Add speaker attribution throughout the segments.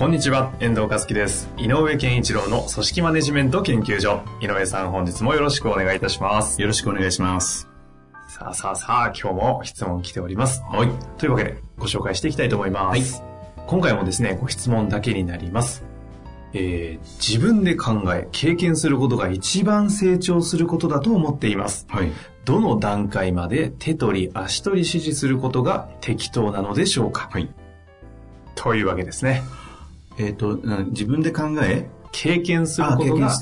Speaker 1: こんにちは、遠藤和樹です。井上健一郎の組織マネジメント研究所。井上さん、本日もよろしくお願いいたします。
Speaker 2: よろしくお願いします。
Speaker 1: さあさあさあ、今日も質問来ております。はい。というわけで、ご紹介していきたいと思います。今回もですね、ご質問だけになります。えー、自分で考え、経験することが一番成長することだと思っています。
Speaker 2: はい。
Speaker 1: どの段階まで手取り足取り指示することが適当なのでしょうか
Speaker 2: はい。
Speaker 1: というわけですね。
Speaker 2: えっ、と、な自分で考え、
Speaker 1: 経験することが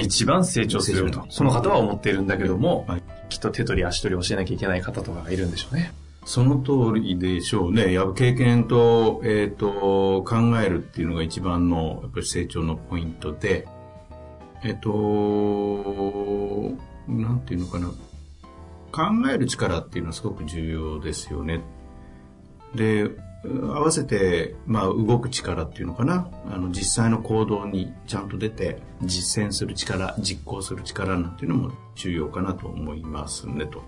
Speaker 1: 一番成長すると
Speaker 2: 成長、
Speaker 1: その方は思っているんだけども、
Speaker 2: はい
Speaker 1: きっと手取り足取り教えなきゃいけない方とかがいるんでしょうね。
Speaker 2: その通りでしょうね。やっぱ経験と、えっ、と、考えるっていうのが一番の、やっぱり成長のポイントで、えっ、と、なんていうのかな。考える力っていうのはすごく重要ですよね。で、合わせて、まあ、動く力っていうのかな。あの、実際の行動にちゃんと出て、実践する力、実行する力なんていうのも重要かなと思いますね、と。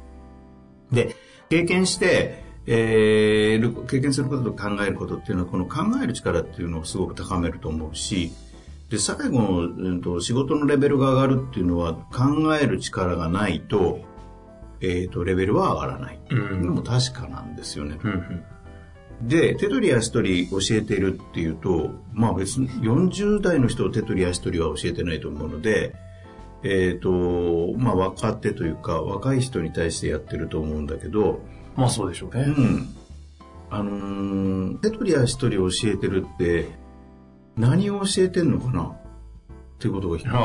Speaker 2: で、経験して、えー、経験することと考えることっていうのは、この考える力っていうのをすごく高めると思うし、で、最後の、うんと、仕事のレベルが上がるっていうのは、考える力がないと、えっ、と、レベルは上がらない。
Speaker 1: うん
Speaker 2: でも確かなんですよね。
Speaker 1: うんうん
Speaker 2: で、手取り足取り教えているっていうと、まあ別に40代の人を手取り足取りは教えてないと思うので、えっ、と、まあ若手というか若い人に対してやってると思うんだけど、
Speaker 1: まあそうでしょうね。
Speaker 2: うん。あのー手取り足取り教えてるって、何を教えてんのかな？っていうことが
Speaker 1: あ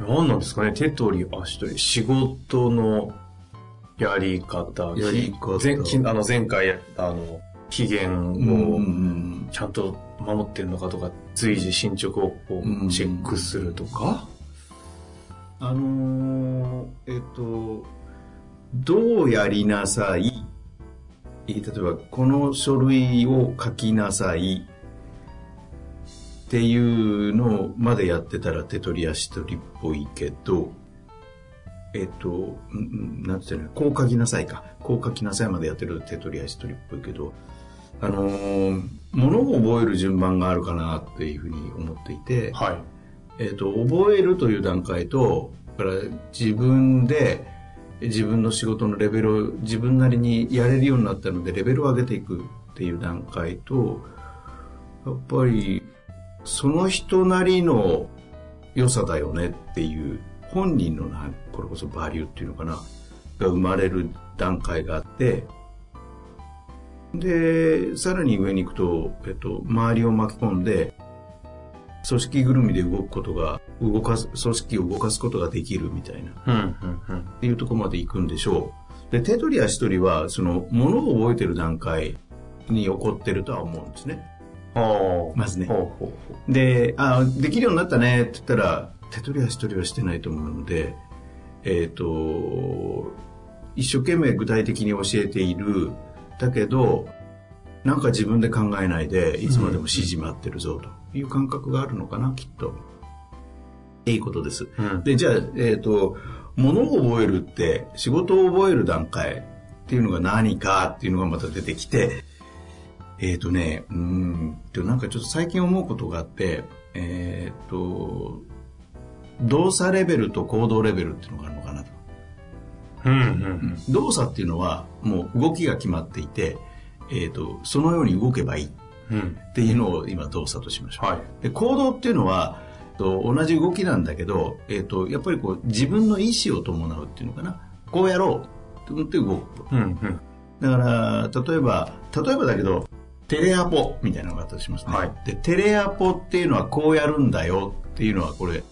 Speaker 1: あ。何なんですかね？手取り足取り。仕事のやり方。
Speaker 2: やり方
Speaker 1: 前きあの前回やったあの、期限
Speaker 2: うん
Speaker 1: を
Speaker 2: うん
Speaker 1: ちゃんと守ってるのかとか、随時進捗をこ
Speaker 2: うん
Speaker 1: うチェックするとか。
Speaker 2: あのーえっと、どうやりなさい？例えば、この書類を書きなさいっていうのまでやってたら手取り足取りっぽいけど、えっと、なんていうの、こう書きなさいか。こう書きなさいまでやってると手取り足取りっぽいけど、あのー、物を覚える順番があるかなっていうふうに思っていて、
Speaker 1: はい。
Speaker 2: えっ、と、覚えるという段階と、だから自分で自分の仕事のレベルを自分なりにやれるようになったのでレベルを上げていくっていう段階と、やっぱりその人なりの良さだよねっていう本人のな、これこそバリューっていうのかな、が生まれる段階があって、で、さらに上に行くと、えっと、周りを巻き込んで、組織ぐるみで動くことが、動かす、組織を動かすことができるみたいな、っ
Speaker 1: うん、うん、うん。
Speaker 2: ていうところまで行くんでしょう。で、手取り足取りは、その、ものを覚えてる段階に起こってるとは思うんですね。まずね
Speaker 1: ほうほうほう。
Speaker 2: で、あ、できるようになったねって言ったら、手取り足取りはしてないと思うので、えっ、と、一生懸命具体的に教えている、だけど、なんか自分で考えないで、いつまでも指示待ってるぞという感覚があるのかな、きっと。いいことです。
Speaker 1: うん。
Speaker 2: で、じゃあ、えっ、と、物を覚えるって、仕事を覚える段階っていうのが何かっていうのがまた出てきて、えっ、とね、うーんと、なんかちょっと最近思うことがあって、えっ、と、動作レベルと行動レベルっていうのがあるのかなと。
Speaker 1: うん、うん、
Speaker 2: 動作っていうのはもう動きが決まっていて、えっ、と、そのように動けばいいっ
Speaker 1: うん。うん。
Speaker 2: ていうのを今動作としましょう。
Speaker 1: はい。
Speaker 2: で行動っていうのはと同じ動きなんだけど、えっとやっぱりこう自分の意思を伴うっていうのかなこうやろうって動く
Speaker 1: うん、うん。
Speaker 2: だから例えば例えばだけどテレアポみたいなのがあったとしますね、
Speaker 1: はい
Speaker 2: でテレアポっていうのはこうやるんだよっていうのはこれ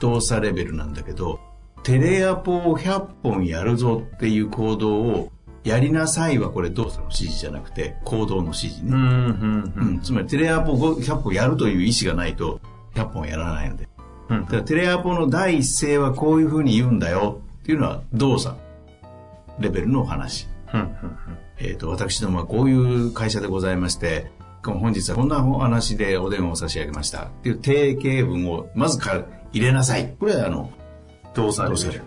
Speaker 2: 動作レベルなんだけどテレアポを100本やるぞっていう行動をやりなさいはこれ動作の指示じゃなくて行動の指示ね。
Speaker 1: うん、うん、
Speaker 2: うんつまりテレアポを100本やるという意思がないと100本やらないので。
Speaker 1: うん
Speaker 2: だからテレアポの第一声はこういうふうに言うんだよっていうのは動作レベルのお話。
Speaker 1: うん、うん。
Speaker 2: えっ、と、私どもはこういう会社でございまして、本日はこんなお話でお電話を差し上げましたっていう定型文をまずか入れなさい。これはあの、
Speaker 1: 動作
Speaker 2: レベル。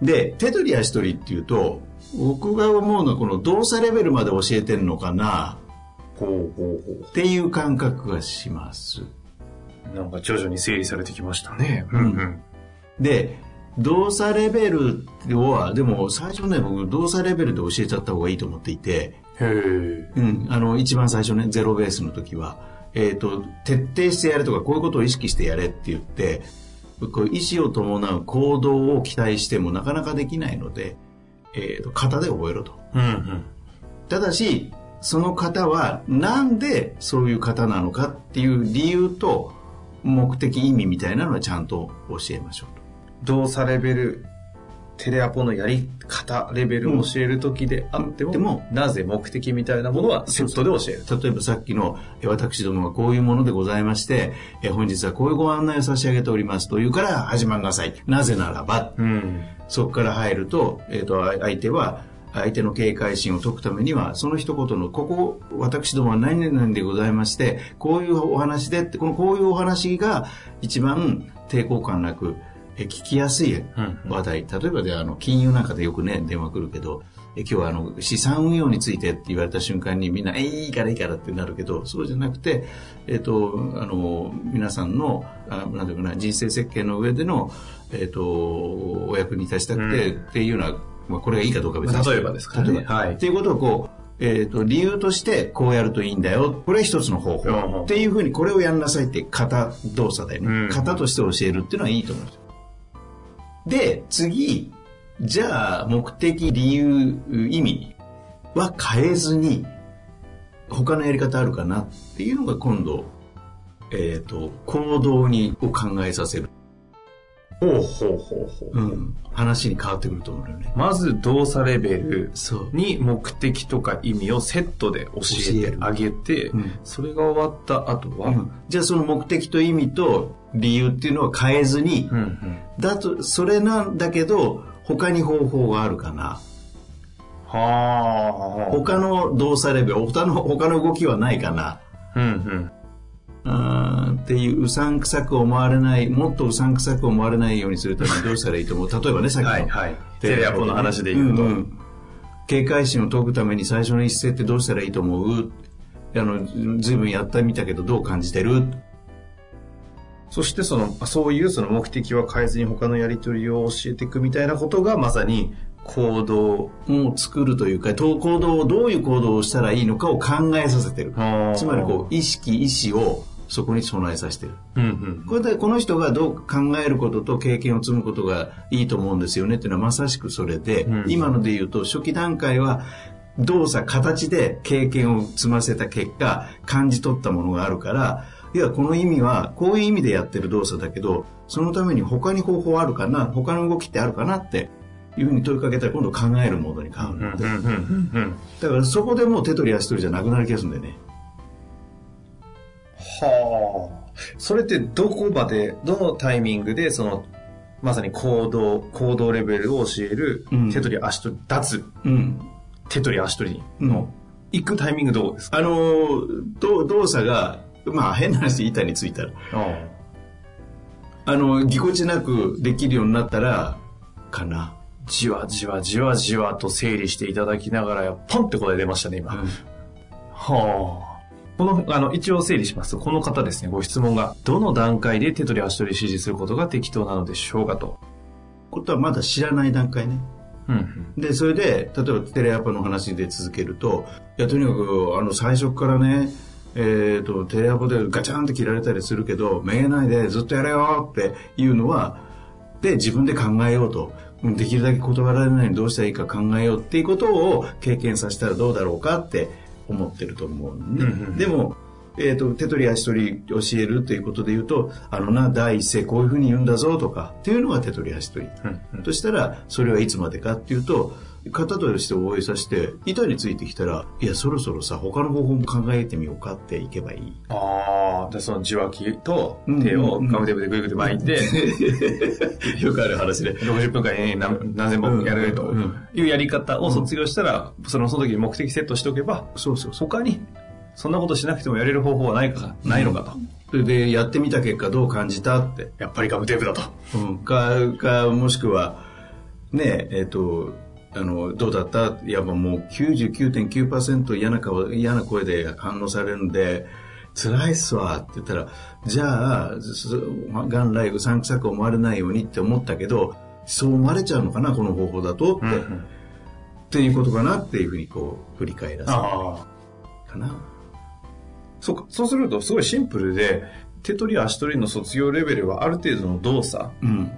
Speaker 2: で、手取り足取りっていうと、僕が思うのはこの動作レベルまで教えてんのかな？
Speaker 1: ほうほうほ
Speaker 2: っていう感覚がします。
Speaker 1: う。なんか徐々に整理されてきましたね。
Speaker 2: うんうんで、動作レベルは、でも最初ね、僕動作レベルで教えちゃった方がいいと思っていて、
Speaker 1: へえ。
Speaker 2: うん、あの、一番最初ね、ゼロベースの時は、えっ、と、徹底してやれとか、こういうことを意識してやれって言って、こう意思を伴う行動を期待してもなかなかできないので、えっ、と、型で覚えろと。
Speaker 1: うん、うん。
Speaker 2: ただし、その型はなんでそういう型なのかっていう理由と目的意味みたいなのはちゃんと教えましょう
Speaker 1: 動作レベル、テレアポのやり方レベルを教えるときであっても、
Speaker 2: でも
Speaker 1: なぜ目的みたいなものはセットで教える。
Speaker 2: と。例えばさっきのえ私どもはこういうものでございまして、え本日はこういうご案内を差し上げておりますというから始まんなさい。なぜならば、
Speaker 1: うん。
Speaker 2: そこから入ると、えっ、と、あ相手は、相手の警戒心を解くためには、その一言の、ここ、私どもは何々でございまして、こういうお話でって、このこういうお話が一番抵抗感なく、え聞きやすい
Speaker 1: うん
Speaker 2: 話題。例えばで、あの、金融なんかでよくね、電話来るけど、え今日はあの、資産運用についてって言われた瞬間にみんな、え、いいからいいからってなるけど、そうじゃなくて、えっ、と、あの、皆さんの、あなんていうかな、人生設計の上での、えっ、と、お役に立ちたくて、
Speaker 1: うん。
Speaker 2: っていうような、まあ、これがいいかどうかは別に。
Speaker 1: 例えばですからね。
Speaker 2: 例えば。
Speaker 1: はい。
Speaker 2: っていうことをこう、えっ、と、理由としてこうやるといいんだよ。これは一つの方
Speaker 1: うん
Speaker 2: 法。っていうふうにこれをやんなさいって型動作だよね。
Speaker 1: うん。
Speaker 2: 型として教えるっていうのはいいと思うんで。次、じゃあ目的、理由、意味は変えずに、他のやり方あるかなっていうのが今度、えっ、と、行動にを考えさせる。
Speaker 1: ほうほうほうほう。
Speaker 2: うん。話に変わってくると思うよね。
Speaker 1: まず動作レベル。に目的とか意味をセットで教えてあげて、
Speaker 2: うん
Speaker 1: それが終わった後は、
Speaker 2: うんじゃあその目的と意味と理由っていうのは変えずに、
Speaker 1: うんうん
Speaker 2: だと、それなんだけど、他に方法があるかな。
Speaker 1: はあ。
Speaker 2: 他の動作レベル、他の、他の動きはないかな。
Speaker 1: うんうん。
Speaker 2: っていううさんくさく思われない、もっとうさんくさく思われないようにするためにどうしたらいいと思う？例えばね、さっきの。
Speaker 1: はいはい。テレアポの話で言うと。
Speaker 2: んん警戒心を解くために最初の一声ってどうしたらいいと思う？あの、ずいぶんやってみたけどどう感じてる？
Speaker 1: そしてその、そういうその目的は変えずに他のやり取りを教えていくみたいなことがまさに行動
Speaker 2: を作るというか、行動をどういう行動をしたらいいのかを考えさせてる。つまりこう、意識、意思をそこに備えさせてる。
Speaker 1: う。うんうん。
Speaker 2: これでこの人がどう考えることと経験を積むことがいいと思うんですよねっていうのはまさしくそれで、
Speaker 1: うん
Speaker 2: 今ので言うと初期段階は動作、形で経験を積ませた結果、感じ取ったものがあるから、いや、この意味は、こういう意味でやってる動作だけど、そのために他に方法あるかな他の動きってあるかなっていうふうに問いかけたら今度考えるモードに変わるので。だからそこでもう手取り足取りじゃなくなる気がするんだよね。
Speaker 1: はあ。それってどこまで、どのタイミングで、その、まさに行動、行動レベルを教える
Speaker 2: うん、
Speaker 1: 手取り足取り、脱、
Speaker 2: うん。
Speaker 1: 手取り足取り
Speaker 2: うん
Speaker 1: の、行くタイミングどこですか？
Speaker 2: あのー、ど動作が、まあ変な話、板についたら、あの、ぎこちなくできるようになったら、かな。
Speaker 1: じわじわじわじわと整理していただきながら、ポンって答え出ましたね、今。はあ。この、あの、一応整理しますと、この方ですね、ご質問が、どの段階で手取り足取り指示することが適当なのでしょうかと。
Speaker 2: ことはまだ知らない段階ね。
Speaker 1: うんうん。
Speaker 2: で、それで、例えばテレアポの話で続けると、いや、とにかく、あの、最初からね、えっ、と、テレアポでガチャンって切られたりするけど、めげないでずっとやれよっていうのは、で、自分で考えようと。うんできるだけ断られないようにどうしたらいいか考えようっていうことを経験させたらどうだろうかって思ってると思うね。
Speaker 1: うんうん
Speaker 2: でも、えっ、と、手取り足取り教えるということで言うと、あのな、第一声こういうふうに言うんだぞとかっていうのが手取り足取り。
Speaker 1: うんうん
Speaker 2: としたら、それはいつまでかっていうと、型として覚えさせて、板についてきたら、いや、そろそろさ、他の方法も考えてみようかっていけばいい。
Speaker 1: ああ、でその受話器と手をガムテープでグイグイで巻いて、
Speaker 2: よくある話で。
Speaker 1: 60分間に何何千本やるというやり方を卒業したら、そのその時に目的セットしておけば、
Speaker 2: そうそう。
Speaker 1: 他にそんなことしなくてもやれる方法はないか、ないのかと。
Speaker 2: それで、やってみた結果どう感じたって。
Speaker 1: やっぱりガムテープだと。
Speaker 2: うん。か、か、もしくは、ねえ、えっ、と、あの、どうだった？いや、もう99.9%嫌な顔、嫌な声で反応されるんで、辛いっすわって言ったら、じゃあ、す元来うさんくさく思われないようにって思ったけど、そう思われちゃうのかな、この方法だとって、っていうことかなっていうふうにこう、振り返らせる
Speaker 1: ああ。
Speaker 2: かな。
Speaker 1: そうか、そうするとすごいシンプルで、手取り足取りの卒業レベルはある程度の動作、
Speaker 2: うん。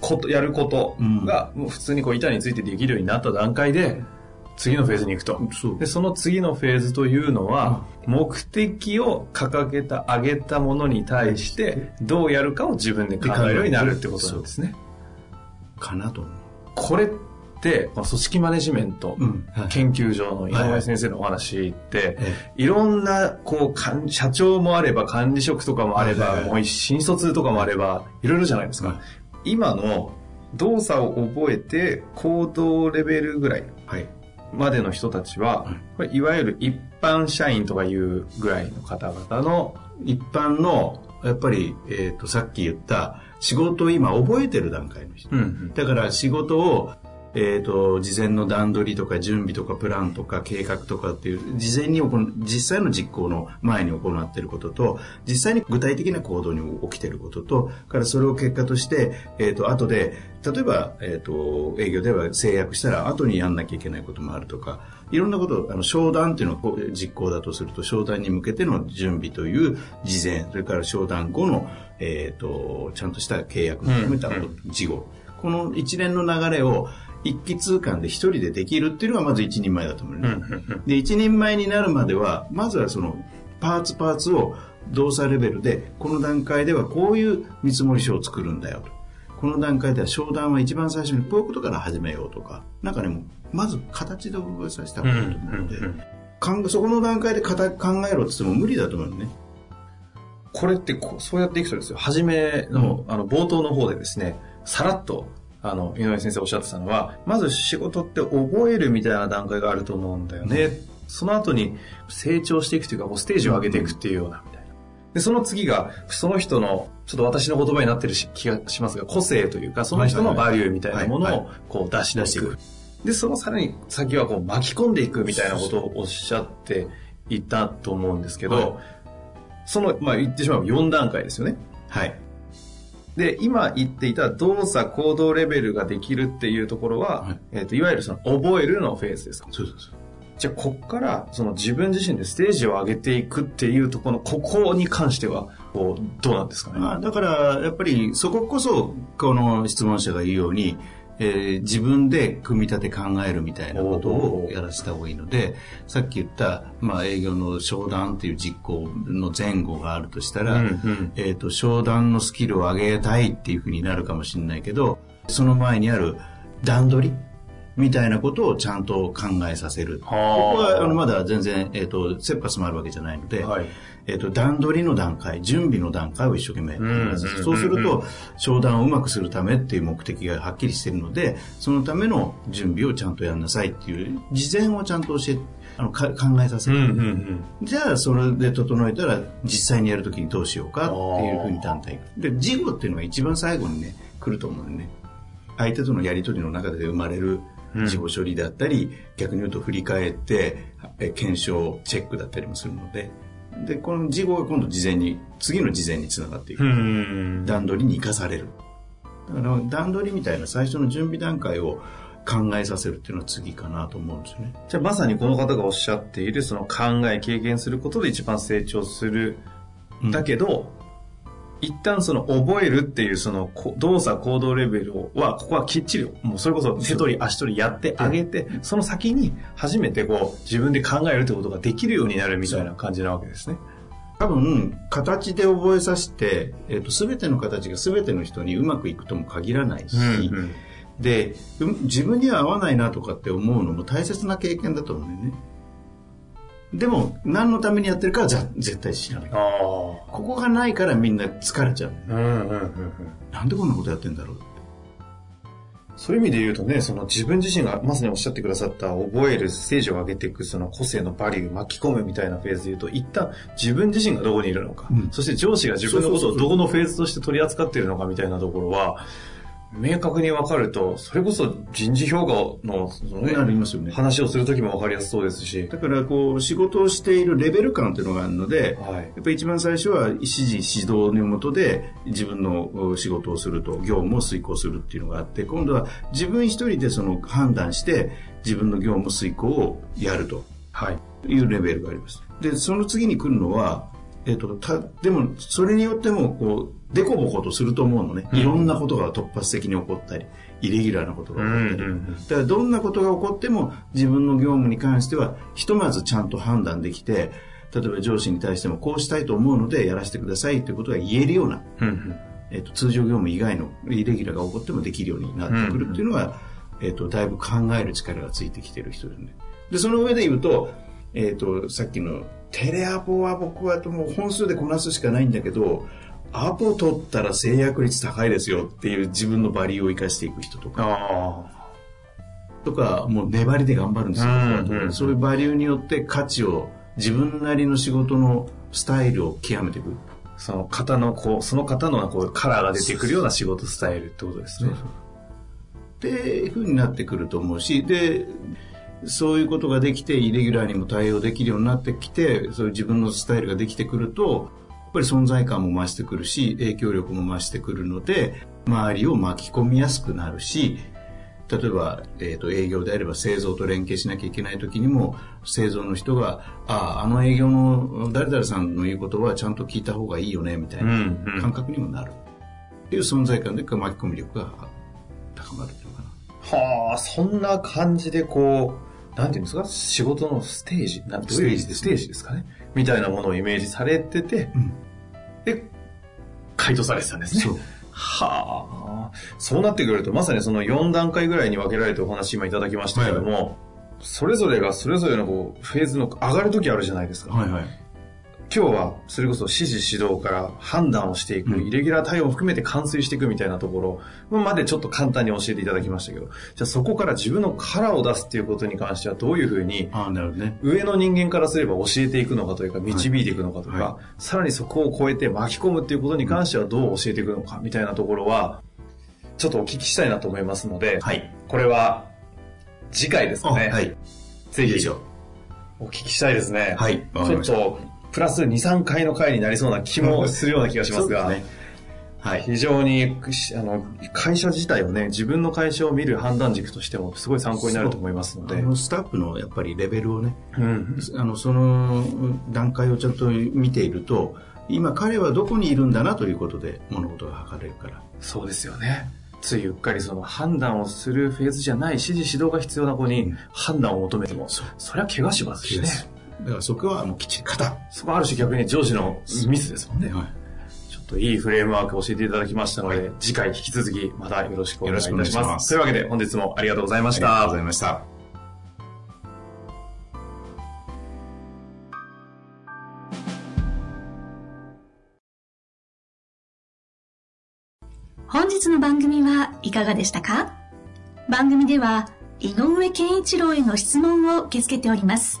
Speaker 1: こと、やることが、もう普通にこう板についてできるようになった段階で、次のフェーズに行くと。
Speaker 2: そう。
Speaker 1: で、。その次のフェーズというのは、目的を掲げた、上げたものに対して、どうやるかを自分で考えるようになるってことなんですね。
Speaker 2: かなと思う。
Speaker 1: これって、この組織マネジメント研究所の井上先生のお話って、
Speaker 2: え
Speaker 1: いろんな、こう、管社長もあれば、管理職とかもあれば、もう新卒とかもあれば、いろいろじゃないですか。
Speaker 2: はい
Speaker 1: 今の動作を覚えて、行動レベルぐらい
Speaker 2: はい。
Speaker 1: までの人たちは、
Speaker 2: はい
Speaker 1: これいわゆる一般社員とかいうぐらいの方々の、
Speaker 2: 一般の、やっぱり、えっ、と、さっき言った、仕事を今覚えてる段階の人。
Speaker 1: うん
Speaker 2: だから仕事を、えっ、と、事前の段取りとか準備とかプランとか計画とかっていう、事前に実際の実行の前に行っていることと、実際に具体的な行動に起きていることと、からそれを結果として、えっ、と、後で、例えば、えっ、と、営業では制約したら後にやんなきゃいけないこともあるとか、いろんなこと、あの、商談っていうのはこう実行だとすると、商談に向けての準備という事前、それから商談後の、えっ、と、ちゃんとした契約も含めた事後。この一連の流れを一気通貫で一人でできるっていうのがまず一人前だと思うね。で、一人前になるまでは、まずはその、パーツパーツを動作レベルで、この段階ではこういう見積書を作るんだよと。この段階では商談は一番最初にこういうことから始めようとか、なんかね、もうまず形で覚えさせた方がいいと思うので、かんそこの段階でかた考えろって言っても無理だと思うね。
Speaker 1: これってこうそうやっていくとですよ、初めの、あの、冒頭の方でですね、さらっと、あの、井上先生おっしゃってたのは、まず仕事って覚えるみたいな段階があると思うんだよね。その後に成長していくというか、こうステージを上げていくっていうような、みたいな。で、その次が、その人の、ちょっと私の言葉になってるし気がしますが、個性というか、その人のバリューみたいなものをこう出し
Speaker 2: 出していく。
Speaker 1: で、そのさらに先はこう巻き込んでいくみたいなことをおっしゃっていたと思うんですけど、
Speaker 2: はい
Speaker 1: その、まあ言ってしまえば4段階ですよね。
Speaker 2: はい。
Speaker 1: で、今言っていた動作行動レベルができるっていうところは、
Speaker 2: はい
Speaker 1: えっ、と、いわゆるその覚えるのフェーズですか？
Speaker 2: そうそうそう。
Speaker 1: じゃあ、こっから、その自分自身でステージを上げていくっていうところの、ここに関しては、こう、どうなんですかね？
Speaker 2: まあ、だから、やっぱりそここそ、この質問者が言うように、えー自分で組み立て考えるみたいなことをやらせた方がいいので、さっき言った、まあ、営業の商談っていう実行の前後があるとしたら、
Speaker 1: うんうん。
Speaker 2: えっ、と、商談のスキルを上げたいっていうふうになるかもしれないけど、その前にある段取りみたいなことをちゃんと考えさせる。ここ
Speaker 1: はあ
Speaker 2: は、あの、まだ全然、えっ、と、切羽詰まるわけじゃないので、
Speaker 1: はい
Speaker 2: えっ、と、段取りの段階、準備の段階を一生懸命やってますそうすると、商談をうまくするためっていう目的がはっきりしているので、そのための準備をちゃんとやんなさいっていう、事前をちゃんと教え、あの、か考えさせる。じゃあ、それで整えたら、実際にやるときにどうしようかっていうふうに団体。で、事後っていうのが一番最後にね、来ると思うんでね。相手とのやりとりの中で生まれる事後処理だったり、逆に言うと振り返って、え検証、チェックだったりもするので、で、この事後が今度事前に、次の事前につながっていく。
Speaker 1: うん。
Speaker 2: 段取りに生かされる。だから段取りみたいな最初の準備段階を考えさせるっていうのは次かなと思うんですよね。
Speaker 1: じゃあまさにこの方がおっしゃっている、その考え、経験することで一番成長する。だけど、一旦その覚えるっていうそのこ動作行動レベルは、ここはきっちり、もうそれこそ手取り足取りやってあげて、その先に初めてこう自分で考えるってことができるようになるみたいな感じなわけですね。
Speaker 2: 多分、形で覚えさせて、えっ、と、すべての形がすべての人にうまくいくとも限らないし、で、うん自分には合わないなとかって思うのも大切な経験だと思うんだよね。でも、何のためにやってるかは絶対知らない。ここがないからみんな疲れちゃう。
Speaker 1: うんうんうんうん。
Speaker 2: なんでこんなことやってんだろうって。
Speaker 1: そういう意味で言うとね、その自分自身がまさにおっしゃってくださった覚えるステージを上げていくその個性のバリュー巻き込むみたいなフェーズで言うと、一旦自分自身がどこにいるのか、
Speaker 2: うん
Speaker 1: そして上司が自分のことをどこのフェーズとして取り扱っているのかみたいなところは、明確に分かると、それこそ人事評価のその、ね
Speaker 2: ありますよね。
Speaker 1: 話をするときも分かりやすそうですし、
Speaker 2: だから、こう、仕事をしているレベル感というのがあるので、
Speaker 1: はい。
Speaker 2: やっぱり一番最初は指示指導のもとで自分の仕事をすると業務を遂行するっていうのがあって今度は自分一人でその判断して自分の業務遂行をやると
Speaker 1: はい。
Speaker 2: いうレベルがありますでその次に来るのは、えっとたでもそれによってもこうデコボコとすると思うのね、いろんなことが突発的に起こったりイレギュラーなことが起こったり、
Speaker 1: うん
Speaker 2: だからどんなことが起こっても自分の業務に関してはひとまずちゃんと判断できて例えば上司に対してもこうしたいと思うのでやらせてくださいということが言えるような、
Speaker 1: うんうん。
Speaker 2: えっと通常業務以外のイレギュラーが起こってもできるようになってくるっていうのが、えっとだいぶ考える力がついてきてる人ですね。でその上で言うと,、えっとさっきのテレアポは僕はもう本数でこなすしかないんだけどアポ取ったら制約率高いですよっていう自分のバリューを生かしていく人とか
Speaker 1: あ
Speaker 2: とか、もう粘りで頑張るんですよ、
Speaker 1: うんうん
Speaker 2: そういうバリューによって価値を、自分なりの仕事のスタイルを極めていく。
Speaker 1: あ。その方の、こう、その方のこうカラーが出てくるような仕事スタイルってことですね。
Speaker 2: っていう風になってくると思うし、で、そういうことができて、イレギュラーにも対応できるようになってきて、そういう自分のスタイルができてくると、やっぱり存在感も増してくるし、影響力も増してくるので、周りを巻き込みやすくなるし、例えば、えっ、と、営業であれば製造と連携しなきゃいけない時にも、製造の人が、ああ、あの営業の誰々さんの言うことはちゃんと聞いた方がいいよね、みたいな感覚にもなる。っていう存在感で巻き込み力が高まるっていうのかな。
Speaker 1: はあ、そんな感じでこう、なんていうんですか？仕事のステージ？なんどういう
Speaker 2: ステージですね
Speaker 1: ステージですかね？みたいなものをイメージされてて、
Speaker 2: うん
Speaker 1: で、回答されてたんですね。はあ。そうなってくると、まさにその4段階ぐらいに分けられてお話今いただきましたけども、それぞれがそれぞれのこうフェーズの上がる時あるじゃないですか。
Speaker 2: はいはい。
Speaker 1: 今日はそれこそ指示指導から判断をしていく、
Speaker 2: うん
Speaker 1: イレギュラー対応を含めて完遂していくみたいなところまでちょっと簡単に教えていただきましたけど、じゃあそこから自分のカラーを出すっていうことに関してはどういうふうに。上の人間からすれば教えていくのかというか導いていくのかとか、
Speaker 2: は
Speaker 1: さらにそこを超えて巻き込むっていうことに関してはどう教えていくのかみたいなところはちょっとお聞きしたいなと思いますので、
Speaker 2: はい。
Speaker 1: これは次回ですかね。
Speaker 2: はい。
Speaker 1: ぜひ
Speaker 2: 以上。
Speaker 1: お聞きしたいですね。
Speaker 2: はい
Speaker 1: ちょっとプラス2、3回の回になりそうな気もするような気がしますが、
Speaker 2: すね。はい。
Speaker 1: 非常にしあの会社自体をね、自分の会社を見る判断軸としてもすごい参考になると思いますので。
Speaker 2: あのスタッフのやっぱりレベルをね、
Speaker 1: うん
Speaker 2: あの、その段階をちゃんと見ていると、今彼はどこにいるんだなということで物事が測れるから。
Speaker 1: そうですよね。ついうっかりその判断をするフェーズじゃない指示指導が必要な子に判断を求めても、
Speaker 2: そう
Speaker 1: そりゃ怪我しますしね。
Speaker 2: だからそこはもうきっちり型。
Speaker 1: そこはある種逆に上司のミスですもんね。
Speaker 2: はい。
Speaker 1: ちょっといいフレームワークを教えていただきましたので、次回引き続きまたよろしくお願いいたします。
Speaker 2: よろしくお願いします
Speaker 1: というわけで本日もありがとうございました。
Speaker 2: ありがとうございました。
Speaker 3: 本日の番組はいかがでしたか？番組では井上健一郎への質問を受け付けております。